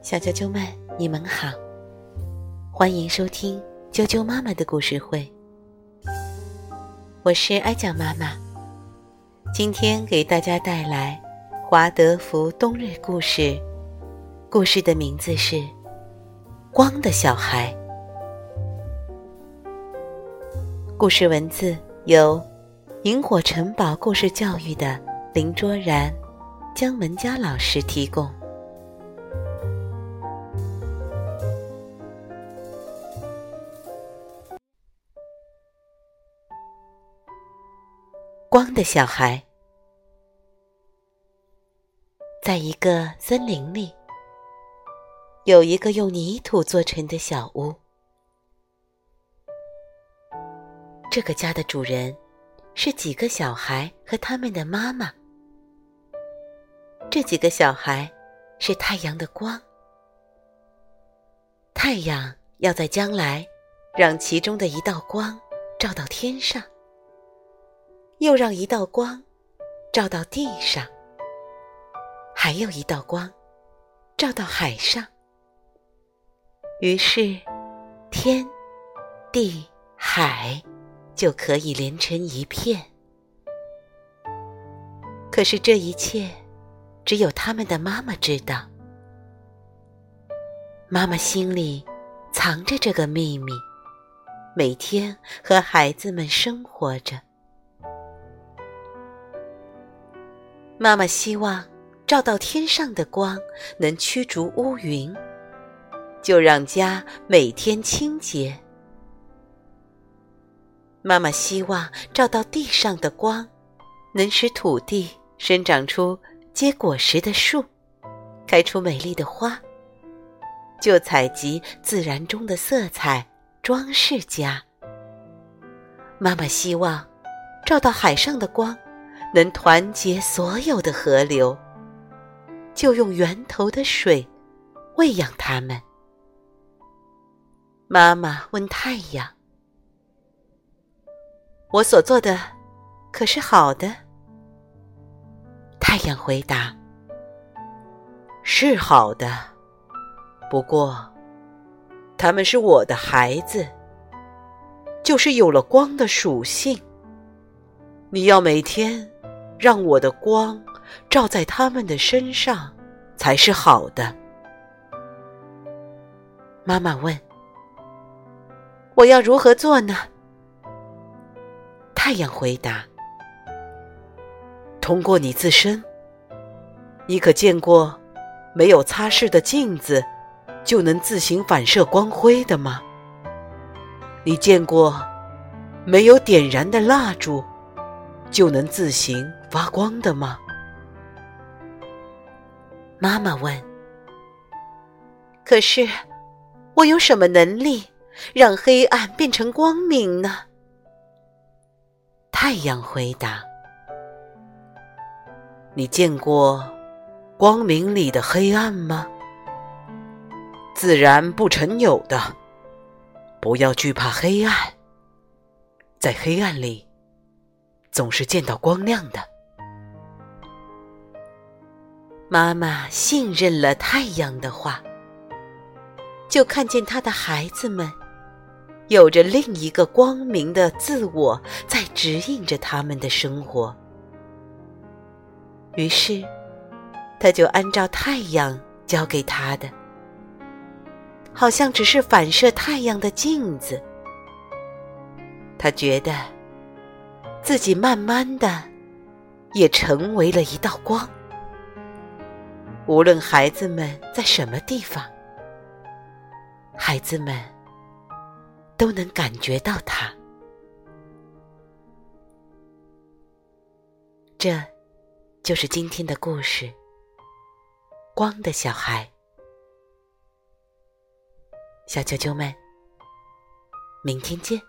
小啾啾们，你们好，欢迎收听啾啾妈妈的故事会。我是艾酱妈妈，今天给大家带来华德福冬日故事，故事的名字是《光的小孩》。故事文字由萤火城堡故事教育的林卓然、姜文佳老师提供。光的小孩，在一个森林里，有一个用泥土做成的小屋。这个家的主人是几个小孩和他们的妈妈。这几个小孩是太阳的光，太阳要在将来让其中的一道光照到天上，又让一道光照到地上，还有一道光照到海上。于是，天、地、海。就可以连成一片。可是这一切，只有他们的妈妈知道。妈妈心里藏着这个秘密，每天和孩子们生活着。妈妈希望照到天上的光能驱逐乌云，就让家每天清洁。妈妈希望照到地上的光，能使土地生长出结果实的树，开出美丽的花。就采集自然中的色彩，装饰家。妈妈希望照到海上的光，能团结所有的河流，就用源头的水喂养它们。妈妈问太阳。我所做的可是好的。太阳回答：“是好的，不过他们是我的孩子，就是有了光的属性。你要每天让我的光照在他们的身上，才是好的。”妈妈问：“我要如何做呢？”太阳回答：“通过你自身，你可见过没有擦拭的镜子就能自行反射光辉的吗？你见过没有点燃的蜡烛就能自行发光的吗？”妈妈问：“可是我有什么能力让黑暗变成光明呢？”太阳回答：“你见过光明里的黑暗吗？自然不曾有的。不要惧怕黑暗，在黑暗里总是见到光亮的。”妈妈信任了太阳的话，就看见他的孩子们。有着另一个光明的自我在指引着他们的生活，于是，他就按照太阳教给他的，好像只是反射太阳的镜子。他觉得自己慢慢的也成为了一道光，无论孩子们在什么地方，孩子们。都能感觉到他。这，就是今天的故事。光的小孩，小啾啾们，明天见。